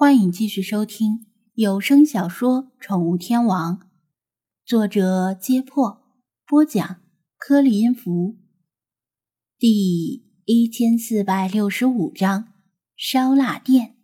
欢迎继续收听有声小说《宠物天王》，作者：揭破，播讲：颗粒音符，第一千四百六十五章：烧腊店。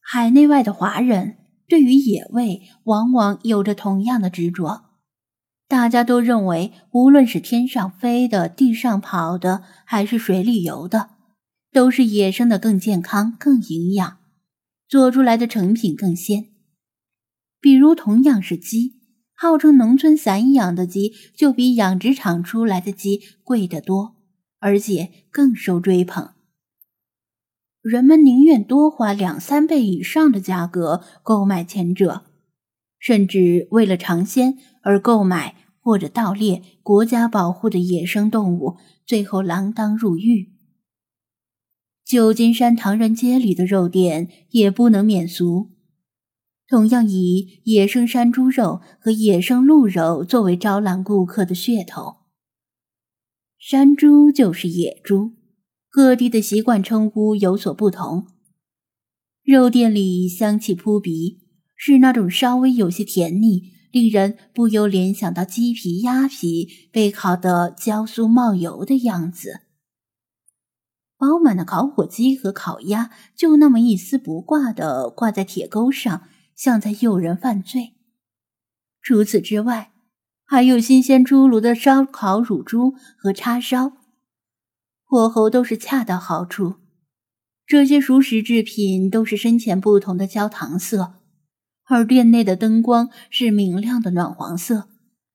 海内外的华人对于野味往往有着同样的执着，大家都认为，无论是天上飞的、地上跑的，还是水里游的。都是野生的更健康、更营养，做出来的成品更鲜。比如同样是鸡，号称农村散养的鸡就比养殖场出来的鸡贵得多，而且更受追捧。人们宁愿多花两三倍以上的价格购买前者，甚至为了尝鲜而购买或者盗猎国家保护的野生动物，最后锒铛入狱。旧金山唐人街里的肉店也不能免俗，同样以野生山猪肉和野生鹿肉作为招揽顾客的噱头。山猪就是野猪，各地的习惯称呼有所不同。肉店里香气扑鼻，是那种稍微有些甜腻，令人不由联想到鸡皮、鸭皮被烤得焦酥冒油的样子。饱满的烤火鸡和烤鸭就那么一丝不挂的挂在铁钩上，像在诱人犯罪。除此之外，还有新鲜出炉的烧烤乳猪和叉烧，火候都是恰到好处。这些熟食制品都是深浅不同的焦糖色，而店内的灯光是明亮的暖黄色，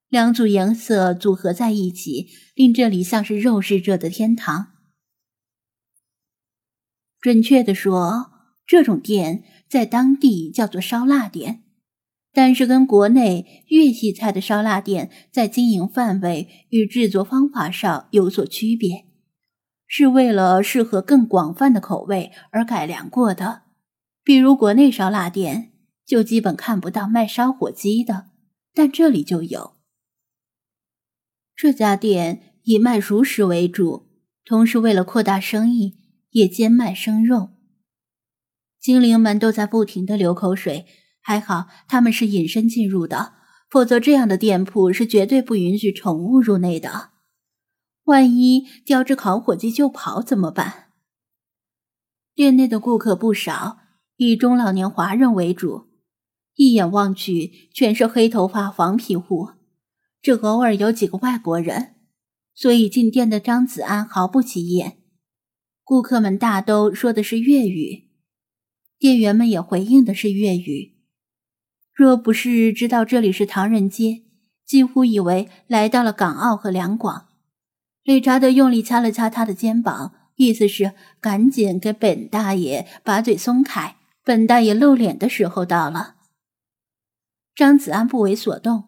两组颜色组合在一起，令这里像是肉食者的天堂。准确的说，这种店在当地叫做烧腊店，但是跟国内粤系菜的烧腊店在经营范围与制作方法上有所区别，是为了适合更广泛的口味而改良过的。比如国内烧腊店就基本看不到卖烧火鸡的，但这里就有。这家店以卖熟食为主，同时为了扩大生意。也兼卖生肉，精灵们都在不停的流口水。还好他们是隐身进入的，否则这样的店铺是绝对不允许宠物入内的。万一叼只烤火鸡就跑怎么办？店内的顾客不少，以中老年华人为主，一眼望去全是黑头发、黄皮肤，只偶尔有几个外国人，所以进店的张子安毫不起眼。顾客们大都说的是粤语，店员们也回应的是粤语。若不是知道这里是唐人街，几乎以为来到了港澳和两广。理查德用力掐了掐他的肩膀，意思是赶紧给本大爷把嘴松开，本大爷露脸的时候到了。张子安不为所动，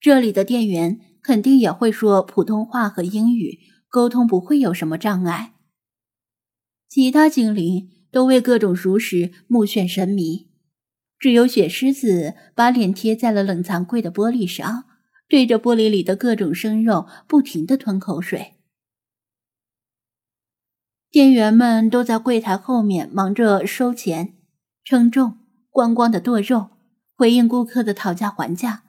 这里的店员肯定也会说普通话和英语，沟通不会有什么障碍。其他精灵都为各种熟食目眩神迷，只有雪狮子把脸贴在了冷藏柜的玻璃上，对着玻璃里的各种生肉不停的吞口水。店员们都在柜台后面忙着收钱、称重、光光的剁肉，回应顾客的讨价还价，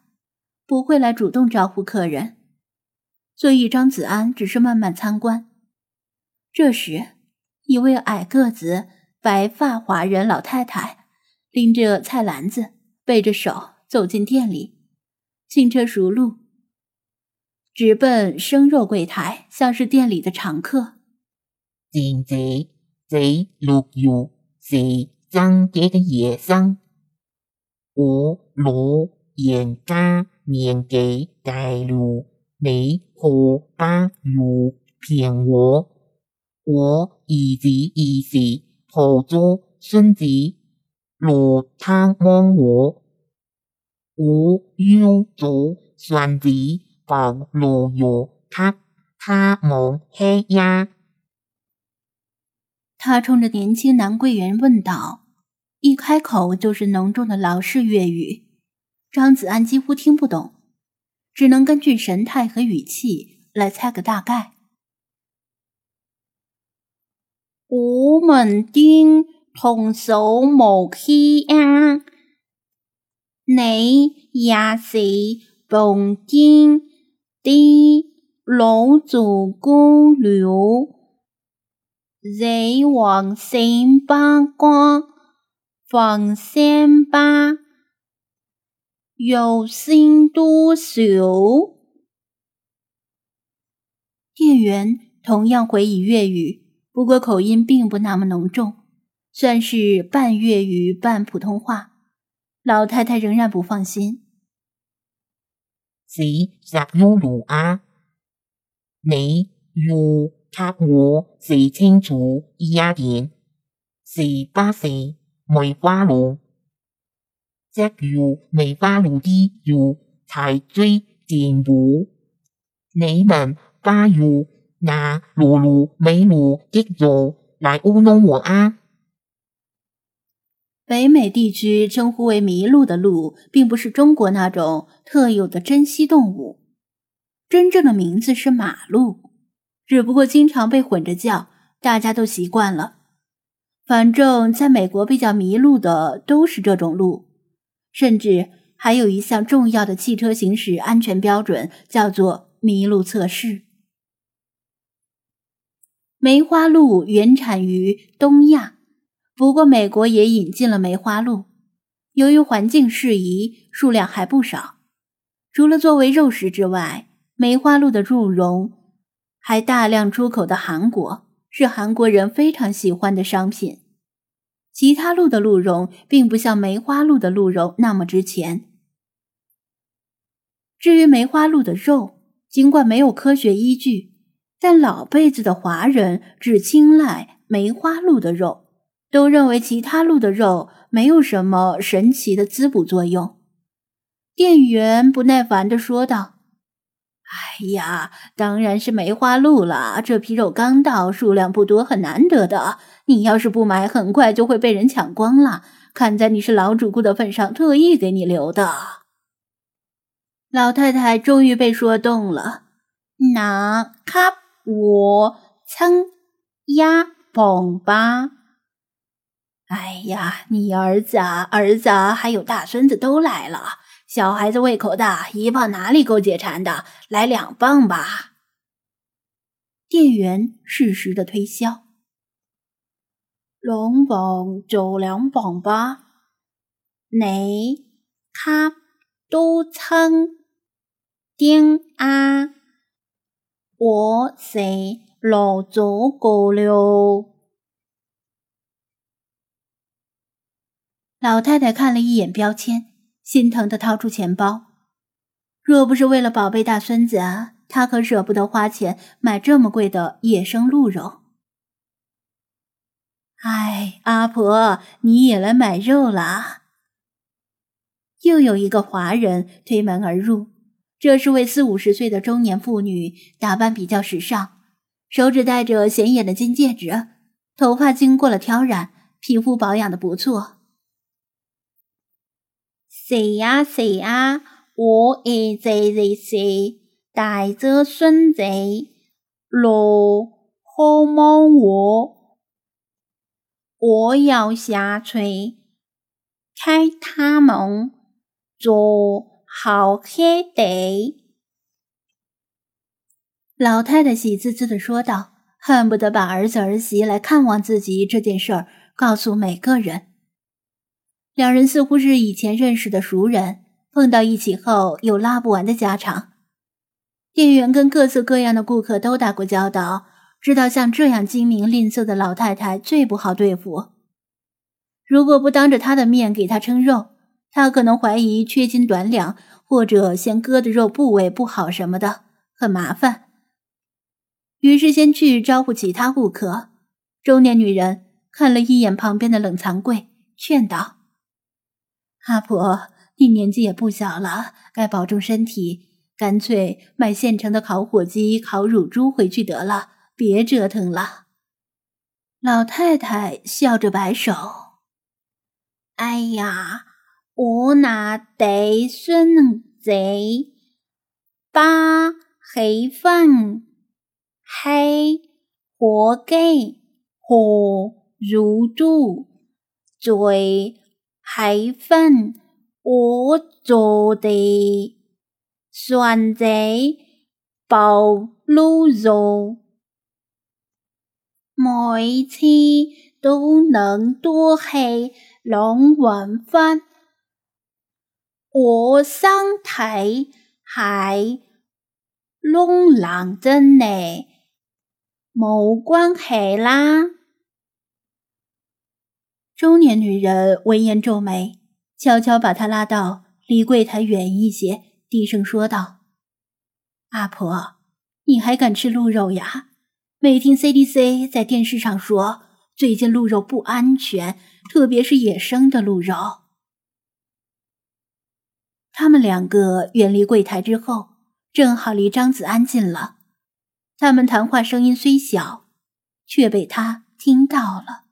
不会来主动招呼客人，所以张子安只是慢慢参观。这时。一位矮个子、白发华人老太太拎着菜篮子，背着手走进店里，轻车熟路，直奔生肉柜台，像是店里的常客。现在在六月是张杰的野生，我老人家年纪大了，你何不如骗我？我儿子儿媳抱着孙子落汤望我，我用着孙子把罗药给他们喝呀。他冲着年轻男柜员问道，一开口就是浓重的老式粤语，张子安几乎听不懂，只能根据神态和语气来猜个大概。我们店童叟無欺啊！你也是奉天的老祖公了，人王三八卦，放三八，有心多少？店员同样回以粤语，不过口音并不那么浓重，算是半粤语半普通话。老太太仍然不放心。是十幺路啊，你要給我寫清楚一點，是巴士梅花路，只要梅花路的要才最正步，你們不要拿路路美路的路來糊弄我啊！北美地区称呼为麋鹿的鹿，并不是中国那种特有的珍稀动物，真正的名字是马鹿，只不过经常被混着叫，大家都习惯了。反正在美国比较迷路的都是这种鹿，甚至还有一项重要的汽车行驶安全标准，叫做麋鹿测试。梅花鹿原产于东亚。不过，美国也引进了梅花鹿，由于环境适宜，数量还不少。除了作为肉食之外，梅花鹿的鹿茸还大量出口到韩国，是韩国人非常喜欢的商品。其他鹿的鹿茸并不像梅花鹿的鹿茸那么值钱。至于梅花鹿的肉，尽管没有科学依据，但老辈子的华人只青睐梅花鹿的肉。都认为其他鹿的肉没有什么神奇的滋补作用。店员不耐烦地说道：“哎呀，当然是梅花鹿了！这批肉刚到，数量不多，很难得的。你要是不买，很快就会被人抢光了。看在你是老主顾的份上，特意给你留的。”老太太终于被说动了，那给我称鸭捧吧。哎呀，你儿子啊，儿子啊，还有大孙子都来了。小孩子胃口大，一磅哪里够解馋的？来两磅吧。店员适时的推销。两磅就两磅吧。你他都称丁啊？我是老祖过了。老太太看了一眼标签，心疼的掏出钱包。若不是为了宝贝大孙子啊，她可舍不得花钱买这么贵的野生鹿肉。哎，阿婆，你也来买肉啦！又有一个华人推门而入，这是位四五十岁的中年妇女，打扮比较时尚，手指戴着显眼的金戒指，头发经过了挑染，皮肤保养的不错。是啊是啊，我儿子是带着孙子来好望我，我要下垂开他们做好黑的。老太太喜滋滋的说道，恨不得把儿子儿媳来看望自己这件事儿告诉每个人。两人似乎是以前认识的熟人，碰到一起后有拉不完的家常。店员跟各色各样的顾客都打过交道，知道像这样精明吝啬的老太太最不好对付。如果不当着她的面给她称肉，他可能怀疑缺斤短两，或者嫌割的肉部位不好什么的，很麻烦。于是先去招呼其他顾客。中年女人看了一眼旁边的冷藏柜，劝道。阿婆，你年纪也不小了，该保重身体。干脆买现成的烤火鸡、烤乳猪回去得了，别折腾了。老太太笑着摆手：“哎呀，我那得孙子把黑粉、黑火鸡和乳猪最系分我做的选择暴露肉，每次都能多吃两碗饭。我身体系窿冷真呢，冇关系啦。中年女人闻言皱眉，悄悄把他拉到离柜台远一些，低声说道：“阿婆，你还敢吃鹿肉呀？没听 CDC 在电视上说，最近鹿肉不安全，特别是野生的鹿肉。”他们两个远离柜台之后，正好离张子安近了。他们谈话声音虽小，却被他听到了。